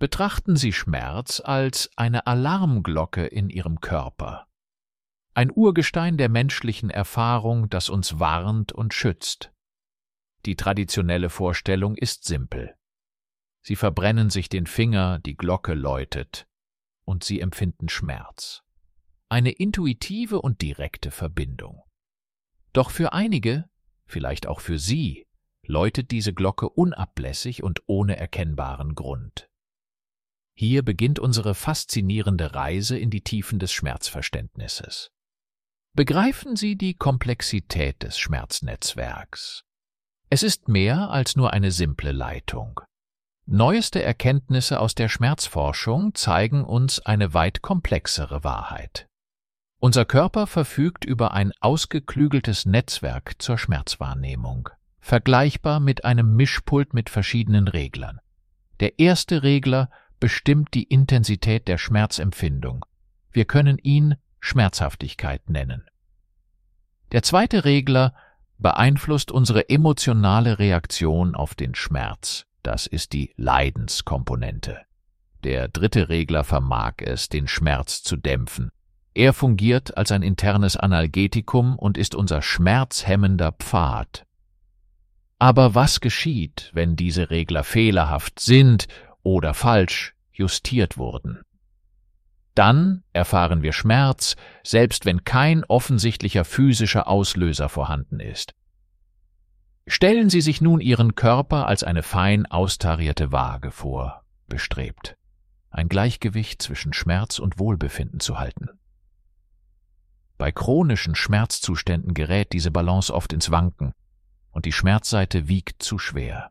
Betrachten Sie Schmerz als eine Alarmglocke in Ihrem Körper. Ein Urgestein der menschlichen Erfahrung, das uns warnt und schützt. Die traditionelle Vorstellung ist simpel. Sie verbrennen sich den Finger, die Glocke läutet, und Sie empfinden Schmerz. Eine intuitive und direkte Verbindung. Doch für einige, vielleicht auch für Sie, läutet diese Glocke unablässig und ohne erkennbaren Grund. Hier beginnt unsere faszinierende Reise in die Tiefen des Schmerzverständnisses. Begreifen Sie die Komplexität des Schmerznetzwerks. Es ist mehr als nur eine simple Leitung. Neueste Erkenntnisse aus der Schmerzforschung zeigen uns eine weit komplexere Wahrheit. Unser Körper verfügt über ein ausgeklügeltes Netzwerk zur Schmerzwahrnehmung, vergleichbar mit einem Mischpult mit verschiedenen Reglern. Der erste Regler bestimmt die Intensität der Schmerzempfindung. Wir können ihn Schmerzhaftigkeit nennen. Der zweite Regler beeinflusst unsere emotionale Reaktion auf den Schmerz. Das ist die Leidenskomponente. Der dritte Regler vermag es, den Schmerz zu dämpfen. Er fungiert als ein internes Analgetikum und ist unser schmerzhemmender Pfad. Aber was geschieht, wenn diese Regler fehlerhaft sind oder falsch justiert wurden. Dann erfahren wir Schmerz, selbst wenn kein offensichtlicher physischer Auslöser vorhanden ist. Stellen Sie sich nun Ihren Körper als eine fein austarierte Waage vor, bestrebt, ein Gleichgewicht zwischen Schmerz und Wohlbefinden zu halten. Bei chronischen Schmerzzuständen gerät diese Balance oft ins Wanken, und die Schmerzseite wiegt zu schwer.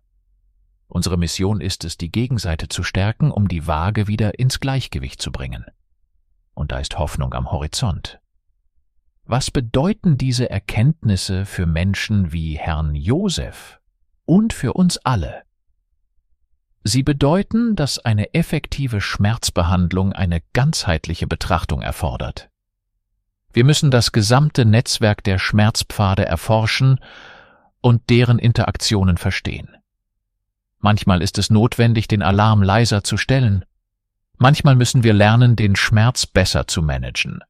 Unsere Mission ist es, die Gegenseite zu stärken, um die Waage wieder ins Gleichgewicht zu bringen. Und da ist Hoffnung am Horizont. Was bedeuten diese Erkenntnisse für Menschen wie Herrn Josef und für uns alle? Sie bedeuten, dass eine effektive Schmerzbehandlung eine ganzheitliche Betrachtung erfordert. Wir müssen das gesamte Netzwerk der Schmerzpfade erforschen und deren Interaktionen verstehen. Manchmal ist es notwendig, den Alarm leiser zu stellen. Manchmal müssen wir lernen, den Schmerz besser zu managen.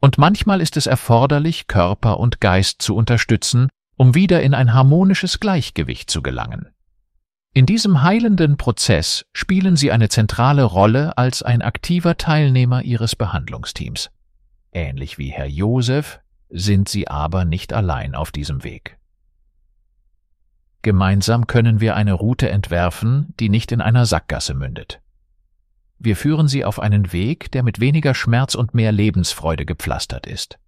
Und manchmal ist es erforderlich, Körper und Geist zu unterstützen, um wieder in ein harmonisches Gleichgewicht zu gelangen. In diesem heilenden Prozess spielen Sie eine zentrale Rolle als ein aktiver Teilnehmer Ihres Behandlungsteams. Ähnlich wie Herr Josef sind Sie aber nicht allein auf diesem Weg. Gemeinsam können wir eine Route entwerfen, die nicht in einer Sackgasse mündet. Wir führen sie auf einen Weg, der mit weniger Schmerz und mehr Lebensfreude gepflastert ist.